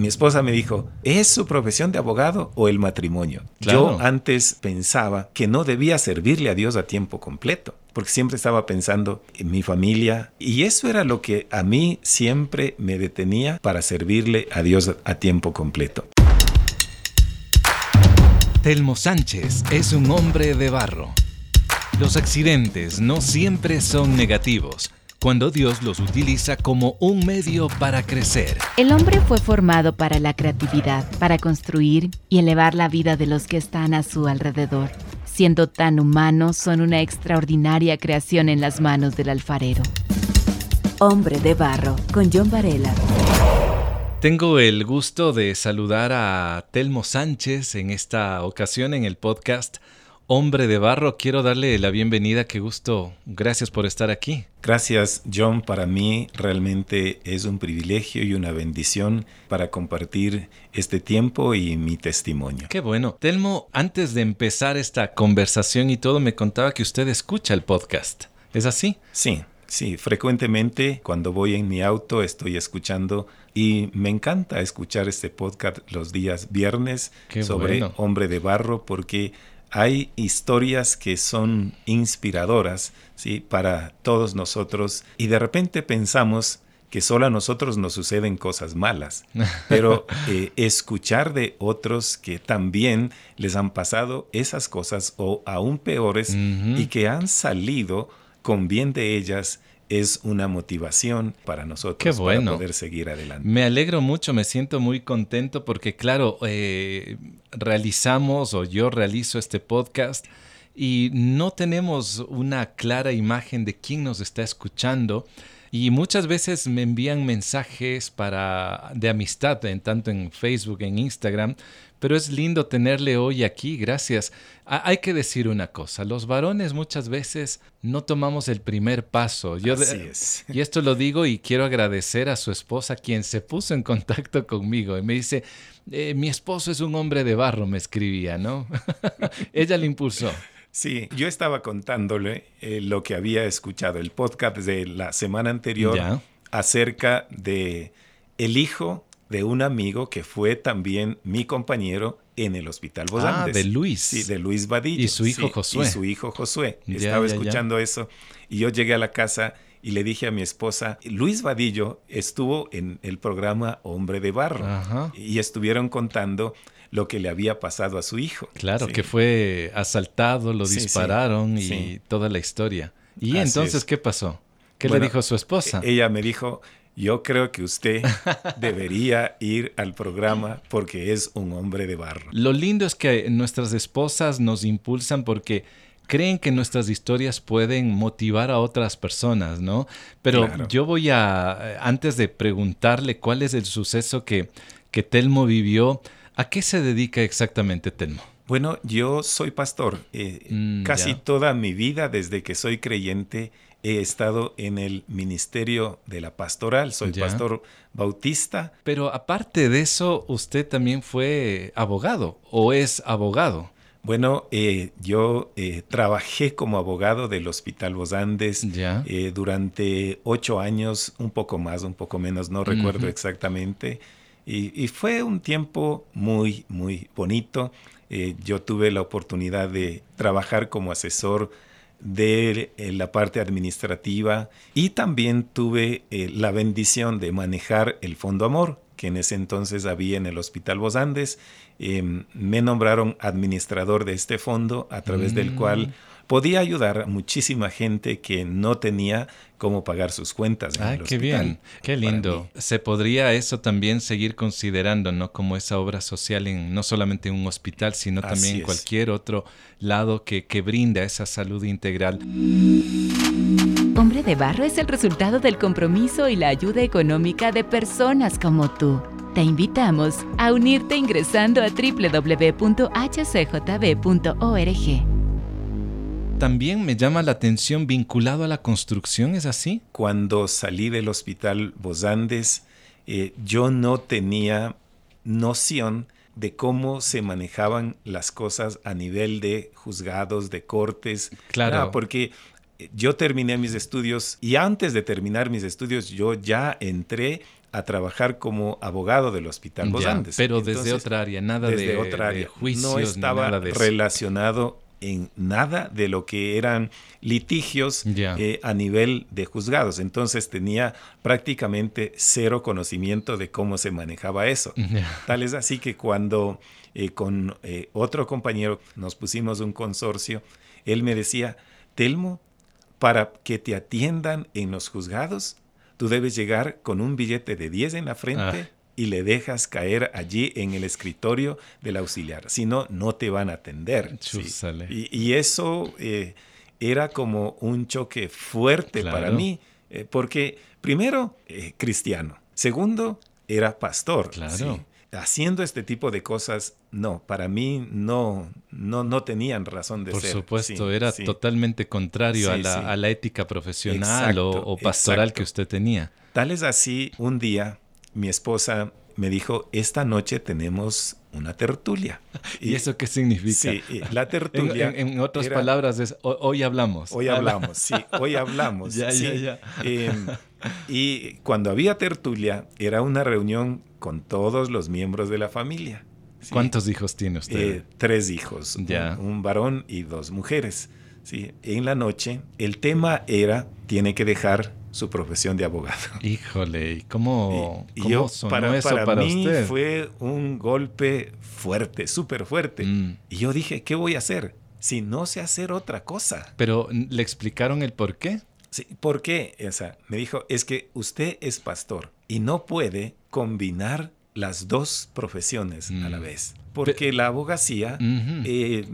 mi esposa me dijo, ¿es su profesión de abogado o el matrimonio? Yo antes pensaba que no debía servirle a Dios a tiempo completo, porque siempre estaba pensando en mi familia y eso era lo que a mí siempre me detenía para servirle a Dios a tiempo completo. Telmo Sánchez es un hombre de barro. Los accidentes no siempre son negativos cuando Dios los utiliza como un medio para crecer. El hombre fue formado para la creatividad, para construir y elevar la vida de los que están a su alrededor. Siendo tan humanos, son una extraordinaria creación en las manos del alfarero. Hombre de Barro, con John Varela. Tengo el gusto de saludar a Telmo Sánchez en esta ocasión en el podcast Hombre de Barro. Quiero darle la bienvenida, qué gusto. Gracias por estar aquí. Gracias, John. Para mí realmente es un privilegio y una bendición para compartir este tiempo y mi testimonio. Qué bueno. Telmo, antes de empezar esta conversación y todo, me contaba que usted escucha el podcast. ¿Es así? Sí. Sí, frecuentemente cuando voy en mi auto estoy escuchando y me encanta escuchar este podcast los días viernes sobre Hombre de Barro porque hay historias que son inspiradoras ¿sí? para todos nosotros y de repente pensamos que solo a nosotros nos suceden cosas malas, pero eh, escuchar de otros que también les han pasado esas cosas o aún peores y que han salido con bien de ellas es una motivación para nosotros para poder seguir adelante. Me alegro mucho, me siento muy contento porque claro, eh, realizamos o yo realizo este podcast y no tenemos una clara imagen de quién nos está escuchando. Y muchas veces me envían mensajes para, de amistad, en, tanto en Facebook, en Instagram, pero es lindo tenerle hoy aquí, gracias. hay que decir una cosa, los varones muchas veces no tomamos el primer paso. Yo Así es. Y esto lo digo y quiero agradecer a su esposa quien se puso en contacto conmigo y me dice, eh, mi esposo es un hombre de barro, me escribía, ¿no? Ella le impulsó. Sí, yo estaba contándole eh, lo que había escuchado, el podcast de la semana anterior acerca de el hijo de un amigo que fue también mi compañero en el Hospital Bosantes. Ah, de Luis. Sí, de Luis Vadillo. Y su hijo Josué. Y su hijo Josué. Estaba escuchando eso y yo llegué a la casa y le dije a mi esposa, Luis Vadillo estuvo en el programa Hombre de Barro y estuvieron contando lo que le había pasado a su hijo. Claro, que fue asaltado, lo dispararon y toda la historia. ¿Y entonces qué pasó? ¿Qué le dijo su esposa? Ella me dijo, yo creo que usted debería ir al programa porque es un hombre de barro. Lo lindo es que nuestras esposas nos impulsan porque creen que nuestras historias pueden motivar a otras personas, ¿no? Pero yo voy a, antes de preguntarle cuál es el suceso que, que Telmo vivió, ¿a qué se dedica exactamente Telmo? Bueno, yo soy pastor. Eh, mm, casi toda mi vida, desde que soy creyente, he estado en el ministerio de la pastoral, soy pastor bautista. Pero aparte de eso, usted también fue abogado o es abogado. Bueno, eh, yo eh, trabajé como abogado del Hospital Los Andes eh, durante ocho años, un poco más, un poco menos, no recuerdo exactamente. Y, y, fue un tiempo muy, muy bonito. yo tuve la oportunidad de trabajar como asesor de eh, la parte administrativa y también tuve eh, la bendición de manejar el Fondo Amor, que en ese entonces había en el Hospital Los Andes. Em, me nombraron administrador de este fondo a través del cual mm podía ayudar a muchísima gente que no tenía cómo pagar sus cuentas. ah, qué bien, qué lindo. Se podría eso también seguir considerando, ¿no? Como esa obra social en no solamente en un hospital, sino también en cualquier otro lado que, que brinda esa salud integral. Hombre de Barro es el resultado del compromiso y la ayuda económica de personas como tú. Te invitamos a unirte ingresando a www.hcjb.org también me llama la atención vinculado a la construcción, ¿es así? Cuando salí del hospital Bosandes, eh, yo no tenía noción de cómo se manejaban las cosas a nivel de juzgados, de cortes. Claro. porque yo terminé mis estudios y antes de terminar mis estudios yo ya entré a trabajar como abogado del Hospital Los Andes. Pero desde otra área, nada de, otra área. juicios, no estaba relacionado en nada de lo que eran litigios eh, a nivel de juzgados. Entonces tenía prácticamente cero conocimiento de cómo se manejaba eso. Tal es así que cuando eh, con eh, otro compañero nos pusimos un consorcio, él me decía, Telmo, para que te atiendan en los juzgados, tú debes llegar con un billete de 10 en la frente. Ah y le dejas caer allí en el escritorio del auxiliar. Si no, no te van a atender. Y, eso eh, era como un choque fuerte para mí, eh, porque primero, eh, cristiano. Segundo, era pastor. Claro. Haciendo este tipo de cosas, no, para mí no, no, no tenían razón de ser. Por supuesto, era totalmente contrario a la, ética profesional o, pastoral que usted tenía. Tal es así, un día mi esposa me dijo, esta noche tenemos una tertulia. ¿Y, eso qué significa? Sí, la tertulia. En, otras palabras, es hoy hablamos. Hoy hablamos, sí, hoy hablamos. ya, ya, ya. Em, y cuando había tertulia, era una reunión con todos los miembros de la familia. ¿Cuántos hijos tiene usted? Eh, tres hijos, ya. un varón y dos mujeres. Sí, en la noche el tema era, tiene que dejar su profesión de abogado. Híjole, ¿y cómo, sonó para, eso para, mí fue un golpe fuerte, súper fuerte. Mm. Y yo dije, ¿qué voy a hacer? Si no sé hacer otra cosa. Pero, ¿le explicaron el por qué? Sí, ¿por qué? O sea, me dijo, es que usted es pastor y no puede combinar las dos profesiones a la mm. vez. Porque la abogacía eh,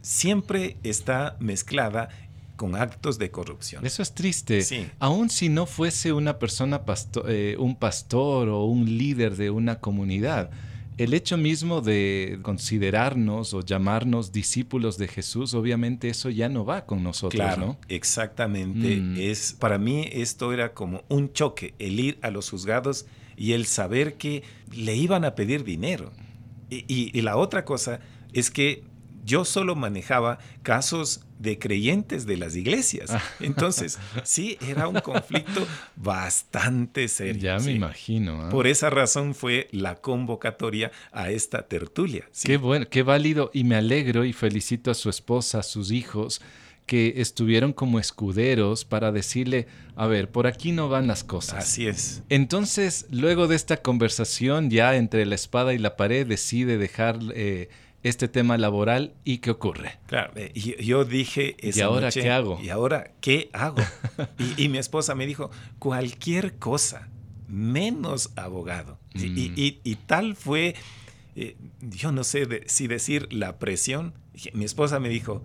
siempre está mezclada con actos de corrupción. Eso es triste. Sí. Aun si no fuese una persona, eh, un pastor o un líder de una comunidad, el hecho mismo de considerarnos o llamarnos discípulos de Jesús, obviamente eso ya no va con nosotros, claro, Exactamente. Mm. Es, para mí esto era como un choque, el ir a los juzgados y el saber que le iban a pedir dinero. y la otra cosa es que yo solo manejaba casos de creyentes de las iglesias. Ah. Entonces, sí, era un conflicto bastante serio. Ya me imagino. ¿ah? Por esa razón fue la convocatoria a esta tertulia. Qué bueno, qué válido y me alegro y felicito a su esposa, a sus hijos que estuvieron como escuderos para decirle, a ver, por aquí no van las cosas. Así es. Entonces, luego de esta conversación, ya entre la espada y la pared, decide dejar eh, este tema laboral y qué ocurre. Claro, eh, yo dije... ¿Y ahora qué hago? ¿Y ahora qué hago? y, mi esposa me dijo, cualquier cosa, menos abogado. Y, mm. tal fue, eh, yo no sé si decir la presión. Mi esposa me dijo,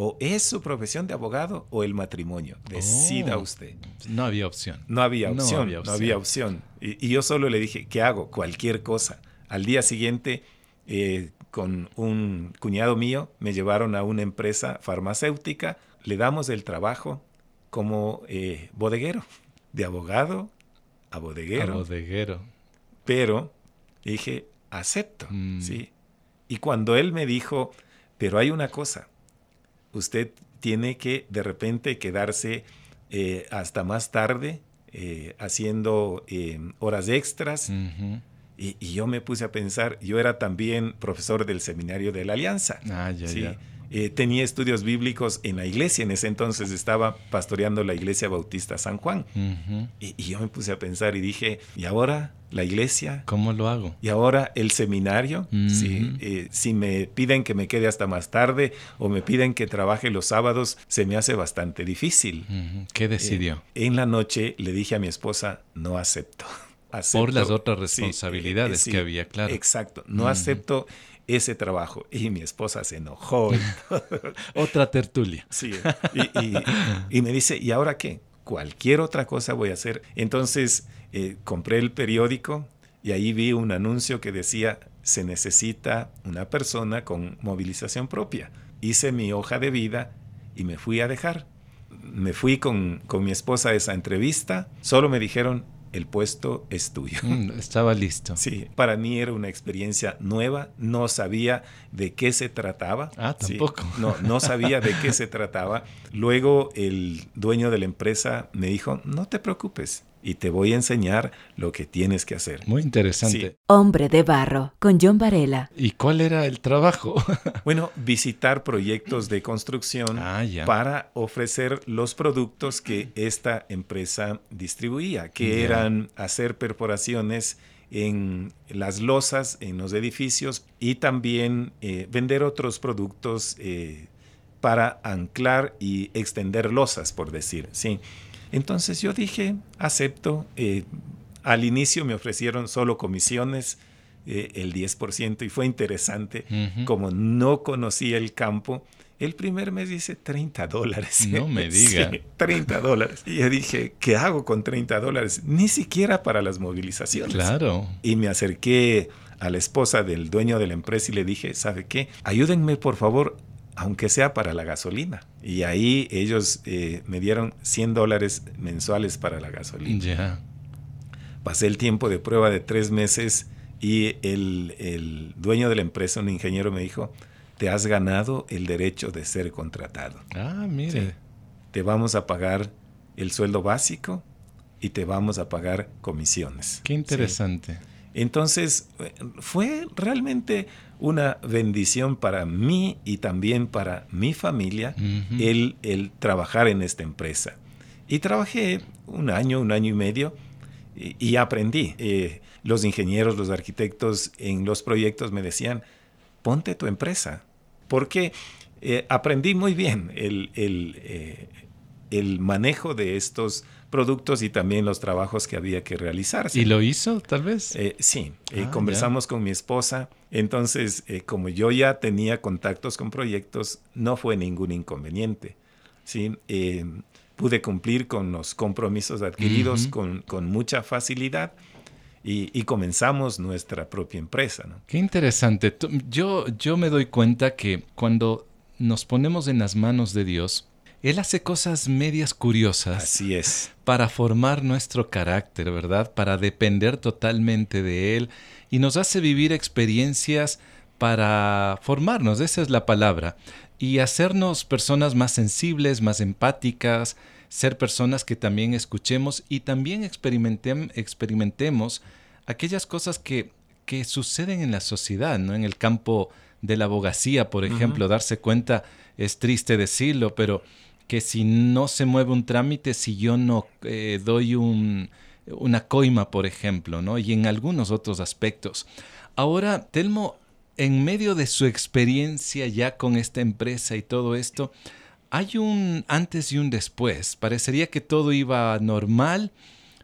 o es su profesión de abogado o el matrimonio. Decida oh. usted. No había opción. No había opción. No había opción. Y, yo solo le dije, ¿qué hago? Cualquier cosa. Al día siguiente eh, con un cuñado mío, me llevaron a una empresa farmacéutica, le damos el trabajo como eh, bodeguero, de abogado a bodeguero. A bodeguero. Pero dije, acepto, mm. ¿sí? Y cuando él me dijo, pero hay una cosa, usted tiene que de repente quedarse eh, hasta más tarde eh, haciendo horas extras. Y, yo me puse a pensar, yo era también profesor del seminario de la Alianza. Ah, ya, ¿sí? Eh, tenía estudios bíblicos en la iglesia, en ese entonces estaba pastoreando la iglesia bautista San Juan. y, yo me puse a pensar y dije, ¿y ahora la iglesia? ¿Cómo lo hago? ¿Y ahora el seminario? Eh, si me piden que me quede hasta más tarde o me piden que trabaje los sábados, se me hace bastante difícil. ¿Qué decidió? Eh, en la noche le dije a mi esposa, no acepto por las otras responsabilidades que había, claro. Exacto, no acepto ese trabajo. Y mi esposa se enojó. otra tertulia. Sí, y, me dice, ¿y ahora qué? Cualquier otra cosa voy a hacer. Entonces eh, compré el periódico y ahí vi un anuncio que decía, se necesita una persona con movilización propia. Hice mi hoja de vida y me fui a dejar. Me fui con, con mi esposa a esa entrevista. Solo me dijeron, el puesto es tuyo. Mm, estaba listo. Sí, para mí era una experiencia nueva, no sabía de qué se trataba. Ah, tampoco. no, no sabía de qué se trataba. Luego el dueño de la empresa me dijo, no te preocupes, y te voy a enseñar lo que tienes que hacer. Muy interesante. Hombre de barro, con John Varela. ¿Y cuál era el trabajo? bueno, visitar proyectos de construcción ah, para ofrecer los productos que esta empresa distribuía, que eran hacer perforaciones en las losas, en los edificios y también eh, vender otros productos eh, para anclar y extender losas, por decir. Sí. Entonces yo dije, acepto. Eh, al inicio me ofrecieron solo comisiones, eh, el 10%, y fue interesante. Como no conocía el campo, el primer mes dice 30 dólares. No me diga. 30 dólares. Y yo dije, ¿qué hago con 30 dólares? Ni siquiera para las movilizaciones. Claro. Y me acerqué a la esposa del dueño de la empresa y le dije, ¿sabe qué? Ayúdenme por favor aunque sea para la gasolina. Y ahí ellos eh, me dieron 100 dólares mensuales para la gasolina. Pasé el tiempo de prueba de tres meses y el, dueño de la empresa, un ingeniero, me dijo, te has ganado el derecho de ser contratado. Ah, mire. Te vamos a pagar el sueldo básico y te vamos a pagar comisiones. Qué interesante. Entonces, fue realmente una bendición para mí y también para mi familia el, el, trabajar en esta empresa. Y trabajé un año, un año y medio y, aprendí. Eh, los ingenieros, los arquitectos en los proyectos me decían, ponte tu empresa, porque eh, aprendí muy bien el, el, eh, el manejo de estos productos y también los trabajos que había que realizar. ¿Y lo hizo tal vez? Eh, sí, eh, ah, conversamos con mi esposa. Entonces, eh, como yo ya tenía contactos con proyectos, no fue ningún inconveniente. ¿sí? pude cumplir con los compromisos adquiridos con, con, mucha facilidad. Y, y, comenzamos nuestra propia empresa. ¿no? Qué interesante. Yo, yo me doy cuenta que cuando nos ponemos en las manos de Dios, él hace cosas medias curiosas. Así es. Para formar nuestro carácter, ¿verdad? Para depender totalmente de Él y nos hace vivir experiencias para formarnos, esa es la palabra, y hacernos personas más sensibles, más empáticas, ser personas que también escuchemos y también experimentemos aquellas cosas que, que suceden en la sociedad, ¿no? En el campo de la abogacía, por ejemplo, darse cuenta, es triste decirlo, pero que si no se mueve un trámite, si yo no eh, doy un, una coima, por ejemplo, ¿no? Y en algunos otros aspectos. Ahora, Telmo, en medio de su experiencia ya con esta empresa y todo esto, hay un antes y un después. Parecería que todo iba normal,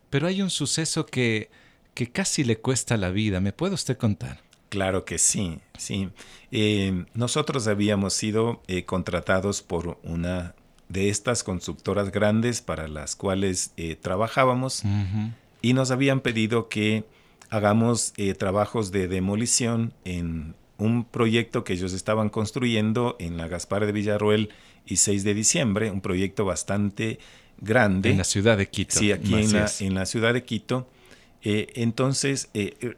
pero hay un suceso que, que casi le cuesta la vida. ¿Me puede usted contar? Claro que sí, sí. Eh, nosotros habíamos sido eh, contratados por una de estas constructoras grandes para las cuales eh, trabajábamos y nos habían pedido que hagamos eh, trabajos de demolición en un proyecto que ellos estaban construyendo en la Gaspar de Villarroel y 6 de diciembre, un proyecto bastante grande. En la ciudad de Quito. Sí, aquí en la, en la, ciudad de Quito. Eh, entonces,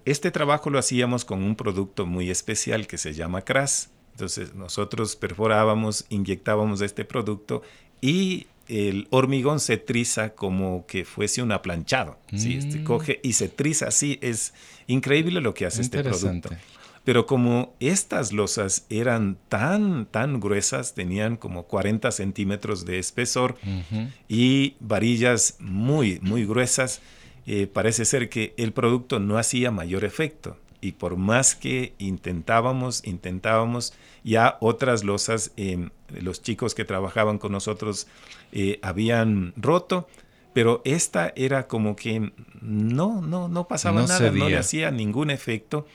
este trabajo lo hacíamos con un producto muy especial que se llama CRAS. Entonces nosotros perforábamos, inyectábamos este producto y el hormigón se triza como que fuese un aplanchado. ¿sí? Este, mm. coge y se triza así. Es increíble lo que hace este producto. Pero como estas losas eran tan, tan gruesas, tenían como 40 centímetros de espesor y varillas muy, muy gruesas, eh, parece ser que el producto no hacía mayor efecto y por más que intentábamos, intentábamos, ya otras losas, em, los chicos que trabajaban con nosotros eh, habían roto, pero esta era como que no, no, no pasaba nada, no le hacía ningún efecto.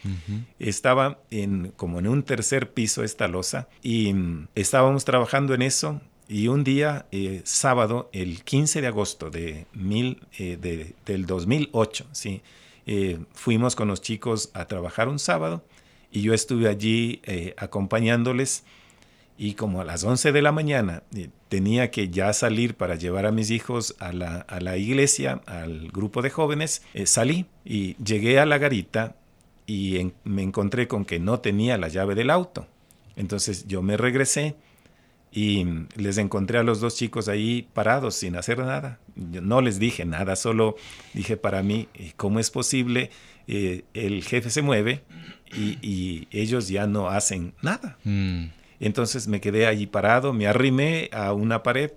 Estaba en, como en un tercer piso esta losa y mm, estábamos trabajando en eso y un día, eh, sábado, el 15 de agosto de mil, eh, de, del 2008, ¿sí? Eh, fuimos con los chicos a trabajar un sábado y yo estuve allí eh, acompañándoles y como a las 11 de la mañana eh, tenía que ya salir para llevar a mis hijos a la, a la iglesia, al grupo de jóvenes, salí y llegué a la garita y me encontré con que no tenía la llave del auto. Entonces yo me regresé, y les encontré a los dos chicos ahí parados sin hacer nada. no les dije nada, solo dije para mí, ¿cómo es posible? Eh, el jefe se mueve y, ellos ya no hacen nada. Mm. Entonces me quedé allí parado, me arrimé a una pared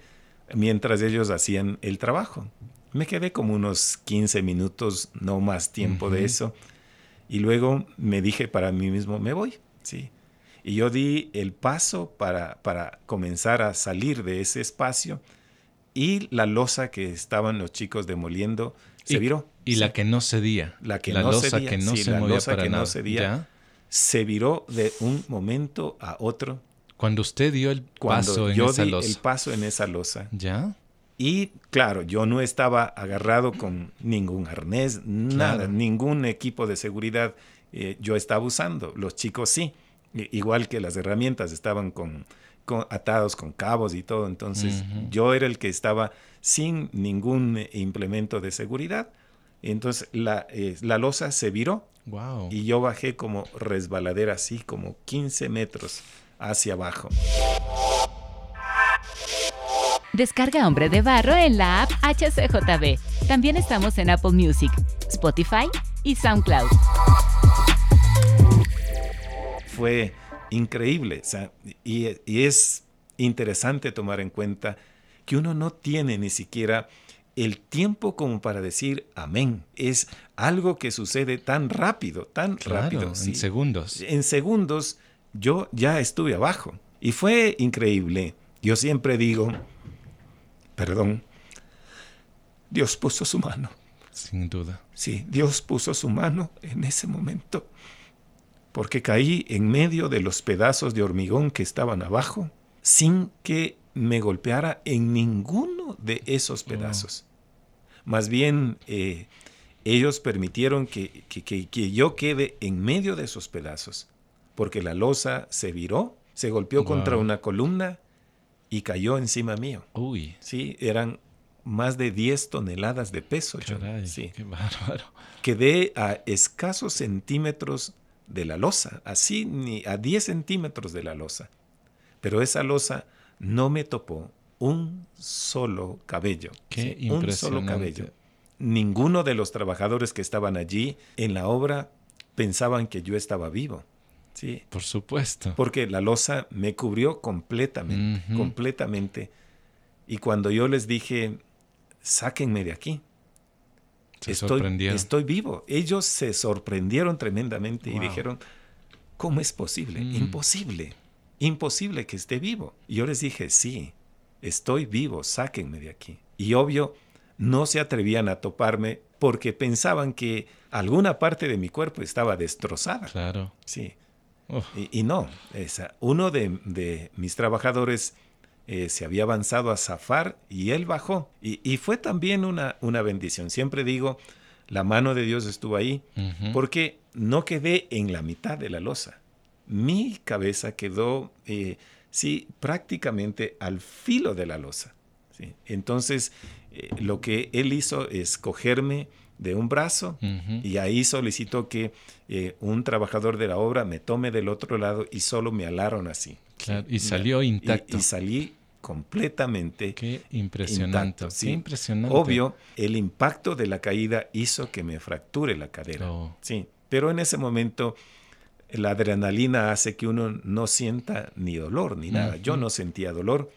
mientras ellos hacían el trabajo. Me quedé como unos 15 minutos, no más tiempo de eso. Y luego me dije para mí mismo, me voy. Sí. Y yo di el paso para, para comenzar a salir de ese espacio y la losa que estaban los chicos demoliendo se viró. Y la que no cedía. La que no losa cedía. que no se movía para que no cedía. Se viró de un momento a otro. Cuando usted dio el paso en esa losa. el paso en esa losa. ¿Ya? Y claro, yo no estaba agarrado con ningún arnés, nada, ningún equipo de seguridad eh, yo estaba usando. Los chicos sí igual que las herramientas estaban con, atados con cabos y todo, entonces yo era el que estaba sin ningún implemento de seguridad. Entonces la, eh, la losa se viró y yo bajé como resbaladera así, como 15 metros hacia abajo. Descarga Hombre de Barro en la app HCJB. También estamos en Apple Music, Spotify y SoundCloud fue increíble. y, es interesante tomar en cuenta que uno no tiene ni siquiera el tiempo como para decir amén. Es algo que sucede tan rápido, tan rápido. En segundos. En segundos yo ya estuve abajo. Y fue increíble. Yo siempre digo, perdón, Dios puso su mano. Sin duda. Sí, Dios puso su mano en ese momento porque caí en medio de los pedazos de hormigón que estaban abajo sin que me golpeara en ninguno de esos pedazos. Más bien, eh, ellos permitieron que, que, yo quede en medio de esos pedazos, porque la losa se viró, se golpeó contra una columna y cayó encima mío. Uy. Sí, eran más de 10 toneladas de peso. sí. Qué bárbaro. Quedé a escasos centímetros de la losa, así ni a 10 centímetros de la losa. Pero esa losa no me topó un solo cabello. Qué Un solo cabello. Ninguno de los trabajadores que estaban allí en la obra pensaban que yo estaba vivo. Sí. Por supuesto. Porque la losa me cubrió completamente, completamente. Y cuando yo les dije, sáquenme de aquí, estoy, estoy vivo. Ellos se sorprendieron tremendamente y dijeron, ¿cómo es posible? Mm. Imposible, imposible que esté vivo. Y yo les dije, sí, estoy vivo, sáquenme de aquí. Y obvio, no se atrevían a toparme porque pensaban que alguna parte de mi cuerpo estaba destrozada. Claro. Sí. Y, no, esa, uno de, de mis trabajadores eh, se había avanzado a zafar y él bajó. Y, fue también una, una, bendición. Siempre digo, la mano de Dios estuvo ahí, porque no quedé en la mitad de la losa. Mi cabeza quedó, eh, sí, prácticamente al filo de la losa. Entonces, eh, lo que él hizo es cogerme de un brazo y ahí solicitó que un trabajador de la obra me tome del otro lado y solo me alaron así y salió intacto. Y, salí completamente Qué impresionante. ¿sí? impresionante. Obvio, el impacto de la caída hizo que me fracture la cadera. Oh. Sí, pero en ese momento la adrenalina hace que uno no sienta ni dolor ni nada. Yo no sentía dolor.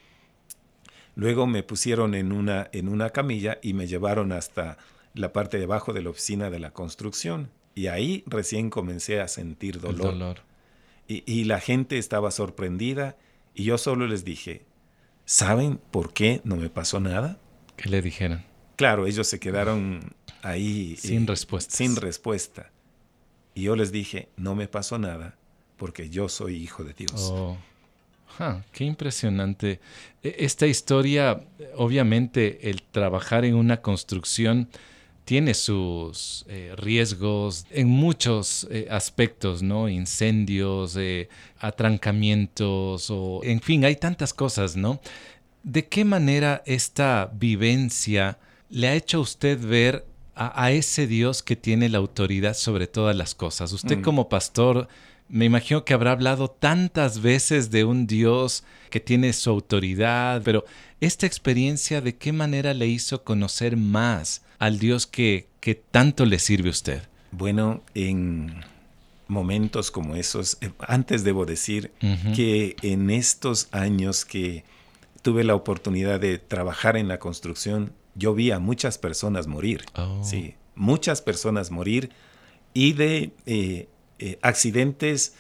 Luego me pusieron en una, en una camilla y me llevaron hasta la parte de abajo de la oficina de la construcción. Y ahí recién comencé a sentir dolor. dolor. Y, la gente estaba sorprendida y yo solo les dije, ¿saben por qué no me pasó nada? ¿Qué le dijeron? Claro, ellos se quedaron ahí. Sin respuesta. Sin respuesta. Y yo les dije, no me pasó nada porque yo soy hijo de Dios. Oh. qué impresionante. E, esta historia, obviamente, el trabajar en una construcción tiene sus eh, riesgos en muchos eh, aspectos, ¿no? Incendios, eh, atrancamientos, o en fin, hay tantas cosas, ¿no? ¿De qué manera esta vivencia le ha hecho a usted ver a, ese Dios que tiene la autoridad sobre todas las cosas? Usted mm. como pastor me imagino que habrá hablado tantas veces de un Dios que tiene su autoridad, pero esta experiencia de qué manera le hizo conocer más al Dios que, que tanto le sirve a usted. Bueno, en momentos como esos, eh, antes debo decir que en estos años que tuve la oportunidad de trabajar en la construcción, yo vi a muchas personas morir, oh. sí, muchas personas morir y de eh, eh, accidentes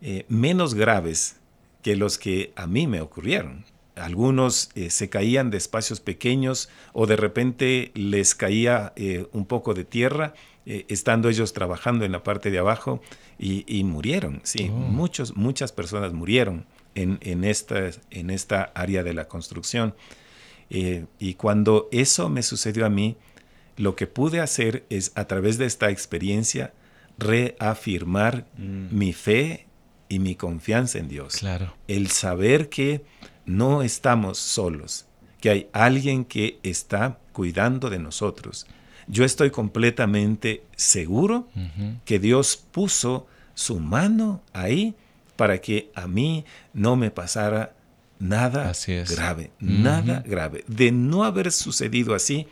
eh, menos graves que los que a mí me ocurrieron. Algunos se caían de espacios pequeños o de repente les caía un poco de tierra estando ellos trabajando en la parte de abajo y, murieron. Sí, oh. muchos, muchas personas murieron en, en, esta, en esta área de la construcción. y cuando eso me sucedió a mí, lo que pude hacer es a través de esta experiencia reafirmar mm. mi fe y mi confianza en Dios. Claro. El saber que no estamos solos, que hay alguien que está cuidando de nosotros. Yo estoy completamente seguro que Dios puso su mano ahí para que a mí no me pasara nada grave, nada grave. De no haber sucedido así,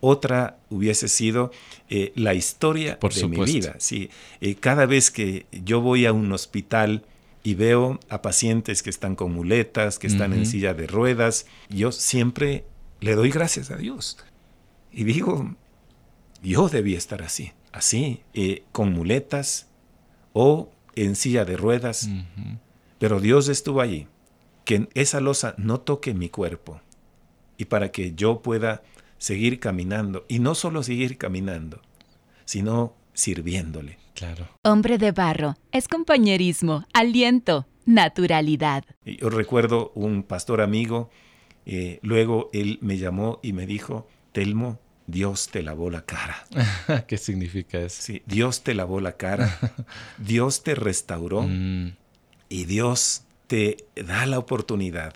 otra hubiese sido eh, la historia de mi vida. Sí, eh, cada vez que yo voy a un hospital y veo a pacientes que están con muletas, que están en silla de ruedas, yo siempre le doy gracias a Dios. Y digo, yo debía estar así, así, eh, con muletas o en silla de ruedas, pero Dios estuvo allí, que esa losa no toque mi cuerpo y para que yo pueda seguir caminando. Y no solo seguir caminando, sino sirviéndole. Claro. Hombre de barro, es compañerismo, aliento, naturalidad. Yo recuerdo un pastor amigo, eh, luego él me llamó y me dijo, Telmo, Dios te lavó la cara. ¿Qué significa eso? Sí, Dios te lavó la cara, Dios te restauró mm. y Dios te da la oportunidad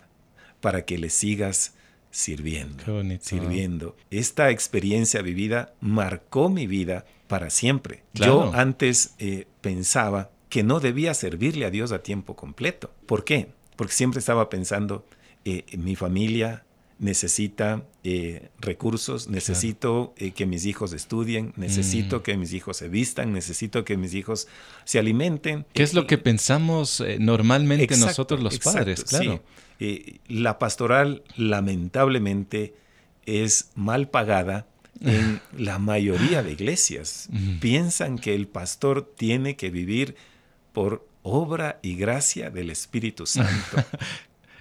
para que le sigas sirviendo. Sirviendo. Esta experiencia vivida marcó mi vida para siempre. Yo antes eh, pensaba que no debía servirle a Dios a tiempo completo. ¿Por qué? Porque siempre estaba pensando, eh, mi familia necesita eh, recursos, necesito que mis hijos estudien, necesito mm. que mis hijos se vistan, necesito que mis hijos se alimenten. ¿Qué es lo que pensamos normalmente nosotros los padres? Claro. La pastoral lamentablemente es mal pagada en la mayoría de iglesias. Piensan que el pastor tiene que vivir por obra y gracia del Espíritu Santo.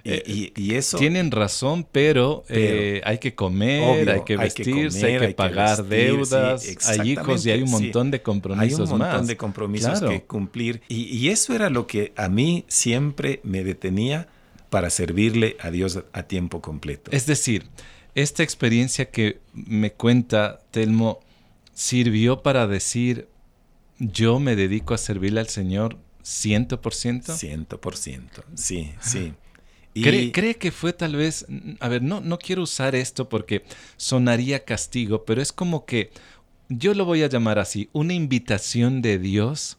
Eh, y, eso. Tienen razón, pero, eh, hay que comer, hay que vestirse, hay que, pagar deudas, hay hijos y hay un montón de compromisos más. Hay un montón de compromisos que cumplir. y, eso era lo que a mí siempre me detenía para servirle a Dios a tiempo completo. Es decir, esta experiencia que me cuenta Telmo sirvió para decir, yo me dedico a servirle al Señor ciento por ciento. Ciento por ciento, sí, sí. ¿Cree, ¿Cree, que fue tal vez, a ver, no, no quiero usar esto porque sonaría castigo, pero es como que, yo lo voy a llamar así, una invitación de Dios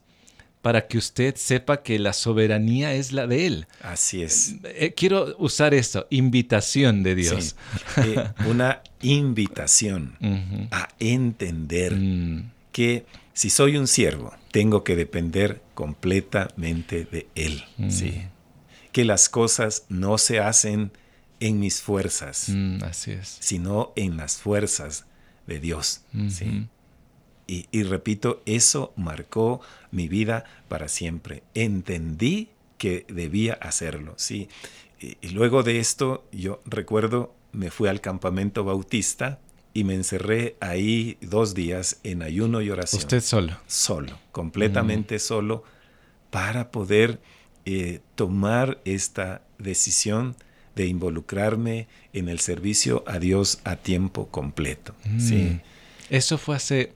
para que usted sepa que la soberanía es la de Él. Así es. Eh, quiero usar esto, invitación de Dios. Eh, una invitación a entender mm. que si soy un siervo, tengo que depender completamente de Él. Mm. Sí. Que las cosas no se hacen en mis fuerzas, mm, así es. sino en las fuerzas de Dios. ¿sí? Y, repito, eso marcó mi vida para siempre. Entendí que debía hacerlo, sí. Y, luego de esto, yo recuerdo, me fui al campamento bautista y me encerré ahí dos días en ayuno y oración. ¿Usted solo? Solo, completamente solo, para poder eh, tomar esta decisión de involucrarme en el servicio a Dios a tiempo completo. Sí. Mm. Eso fue hace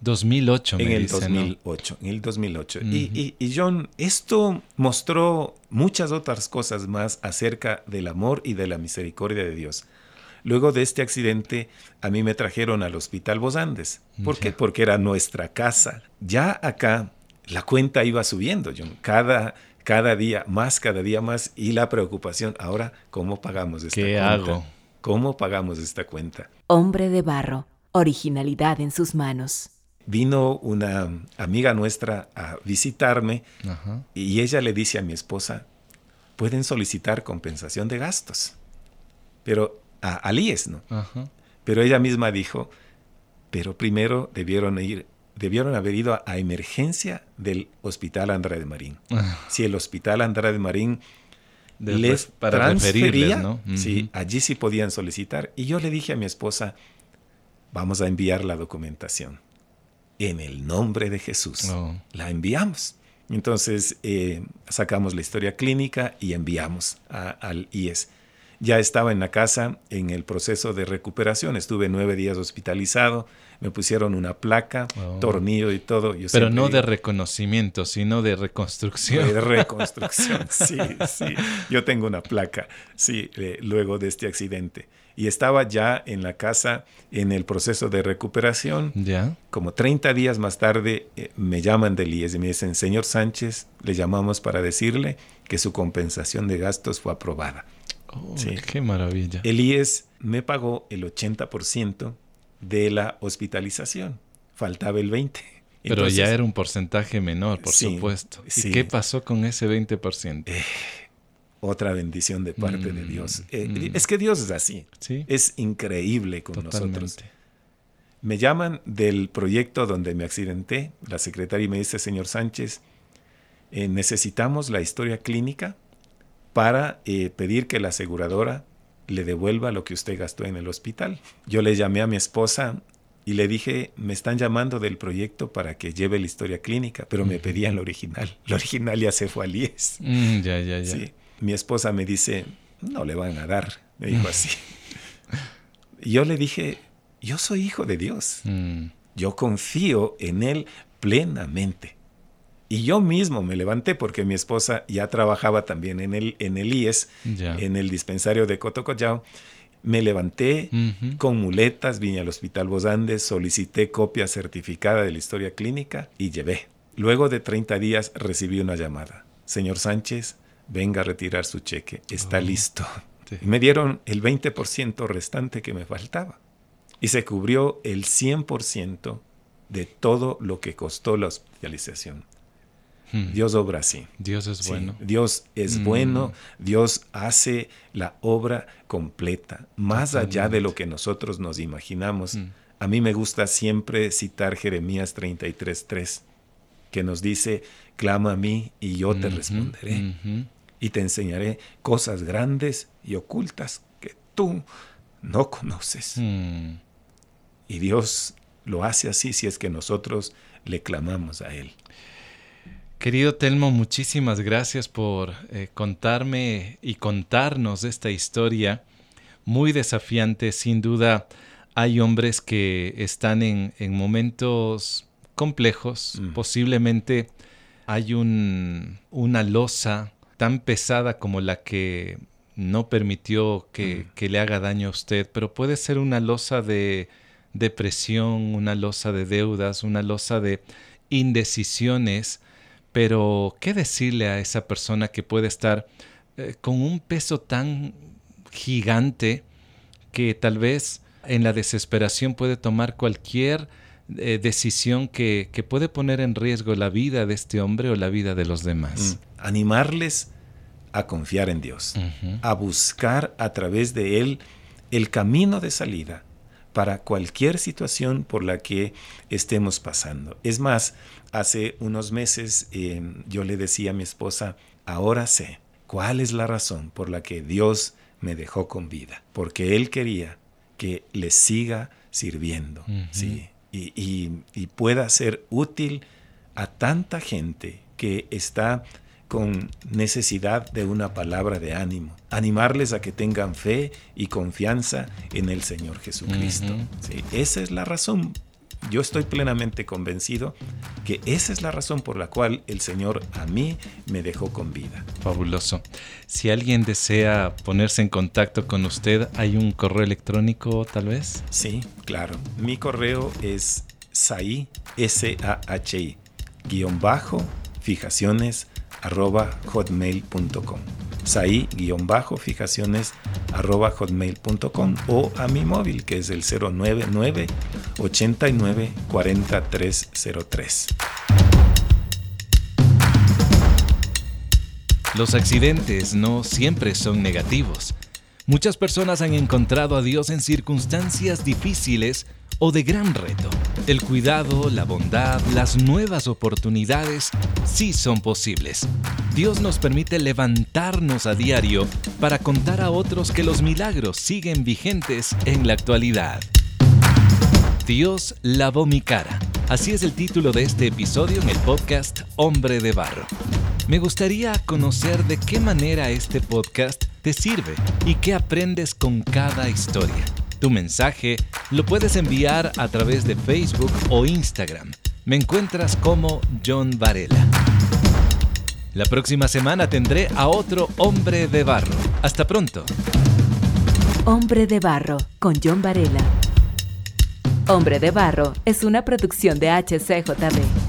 2008, me En el 2008, en el 2008. y, y, John, esto mostró muchas otras cosas más acerca del amor y de la misericordia de Dios. Luego de este accidente, a mí me trajeron al Hospital Bozandes. ¿Por qué? Porque era nuestra casa. Ya acá la cuenta iba subiendo, John. Cada, cada día más, cada día más. Y la preocupación, ahora, ¿cómo pagamos esta ¿Qué cuenta? hago? ¿Cómo pagamos esta cuenta? Hombre de barro, originalidad en sus manos. Vino una amiga nuestra a visitarme Ajá. y ella le dice a mi esposa, pueden solicitar compensación de gastos. Pero a, al IES, ¿no? Ajá. Pero ella misma dijo, pero primero debieron ir, debieron haber ido a, a emergencia del Hospital Andrade Marín. Si el Hospital Andrade Marín les para transfería, sí, allí sí podían solicitar. Y yo le dije a mi esposa, vamos a enviar la documentación. En el nombre de Jesús. Oh. La enviamos. Entonces eh, sacamos la historia clínica y enviamos a- al IES. Ya estaba en la casa en el proceso de recuperación. Estuve nueve días hospitalizado. Me pusieron una placa, Oh. tornillo y todo. Yo Pero no de reconocimiento, sino de reconstrucción. de reconstrucción, sí, sí. Yo tengo una placa, sí, eh, luego de este accidente. Y estaba ya en la casa en el proceso de recuperación. ¿Ya? Como 30 días más tarde eh, me llaman del IES y me dicen, señor Sánchez, le llamamos para decirle que su compensación de gastos fue aprobada. Oh, Sí. Qué maravilla. El IES me pagó el 80% de la hospitalización. Faltaba el 20%. Pero ya era un porcentaje menor, por Sí, supuesto. ¿Y sí. qué pasó con ese 20%? Otra bendición de parte de Mm, Dios. Eh, mm. Es que Dios es así. sí, Es increíble con totalmente. nosotros. Me llaman del proyecto donde me accidenté, la secretaria y me dice, señor Sánchez, eh, necesitamos la historia clínica para eh, pedir que la aseguradora le devuelva lo que usted gastó en el hospital. Yo le llamé a mi esposa y le dije, me están llamando del proyecto para que lleve la historia clínica, pero me pedían la original. La original ya se fue al IES. Mm, ya, ya, ya. Sí. Mi esposa me dice, no le van a dar, me dijo así. Y yo le dije, yo soy hijo de Dios, Mm, yo confío en Él plenamente. Y yo mismo me levanté porque mi esposa ya trabajaba también en el, en el IES, en el dispensario de Cotocollao. Me levanté con muletas, vine al Hospital Vos Andes, solicité copia certificada de la historia clínica y llevé. Luego de 30 días recibí una llamada. Señor Sánchez, venga a retirar su cheque, está Oh. listo. Sí. Y me dieron el 20% restante que me faltaba. Y se cubrió el 100% de todo lo que costó la hospitalización. Mm. Dios obra así. Dios es Sí, bueno. Dios es Mm. bueno, Dios hace la obra completa, más allá de lo que nosotros nos imaginamos. Mm. A mí me gusta siempre citar Jeremías 33:3, que nos dice, clama a mí y yo te responderé ujú. Y te enseñaré cosas grandes y ocultas que tú no conoces. Mm. Y Dios lo hace así si es que nosotros le clamamos a Él. Querido Telmo, muchísimas gracias por eh, contarme y contarnos esta historia muy desafiante. Sin duda, hay hombres que están en, en momentos complejos. Mm. Posiblemente hay un, una losa tan pesada como la que no permitió que, Mm. que le haga daño a usted, pero puede ser una losa de depresión, una losa de deudas, una losa de indecisiones. Pero, ¿qué decirle a esa persona que puede estar eh, con un peso tan gigante que tal vez en la desesperación puede tomar cualquier eh, decisión que, que puede poner en riesgo la vida de este hombre o la vida de los demás? Animarles a confiar en Dios, a buscar a través de Él el camino de salida para cualquier situación por la que estemos pasando. Es más, hace unos meses eh, yo le decía a mi esposa, ahora sé cuál es la razón por la que Dios me dejó con vida, porque Él quería que le siga sirviendo. ¿sí? y, y- y pueda ser útil a tanta gente que está con necesidad de una palabra de ánimo, animarles a que tengan fe y confianza en el Señor Jesucristo. Sí, esa es la razón. Yo estoy plenamente convencido que esa es la razón por la cual el Señor a mí me dejó con vida. Fabuloso. Si alguien desea ponerse en contacto con usted, ¿hay un correo electrónico tal vez? Sí, claro. Mi correo es sai, S-A-H-I, sai-fijaciones arroba hotmail.com sai-fijaciones arroba hotmail.com o a mi móvil que es el 099 89 4303. Los accidentes no siempre son negativos. Muchas personas han encontrado a Dios en circunstancias difíciles o de gran reto. El cuidado, la bondad, las nuevas oportunidades sí son posibles. Dios nos permite levantarnos a diario para contar a otros que los milagros siguen vigentes en la actualidad. Dios lavó mi cara. Así es el título de este episodio en el podcast Hombre de Barro. Me gustaría conocer de qué manera este podcast te sirve y qué aprendes con cada historia. Tu mensaje lo puedes enviar a través de Facebook o Instagram. Me encuentras como John Varela. La próxima semana tendré a otro hombre de barro. Hasta pronto. Hombre de barro con John Varela. Hombre de barro es una producción de HCJB.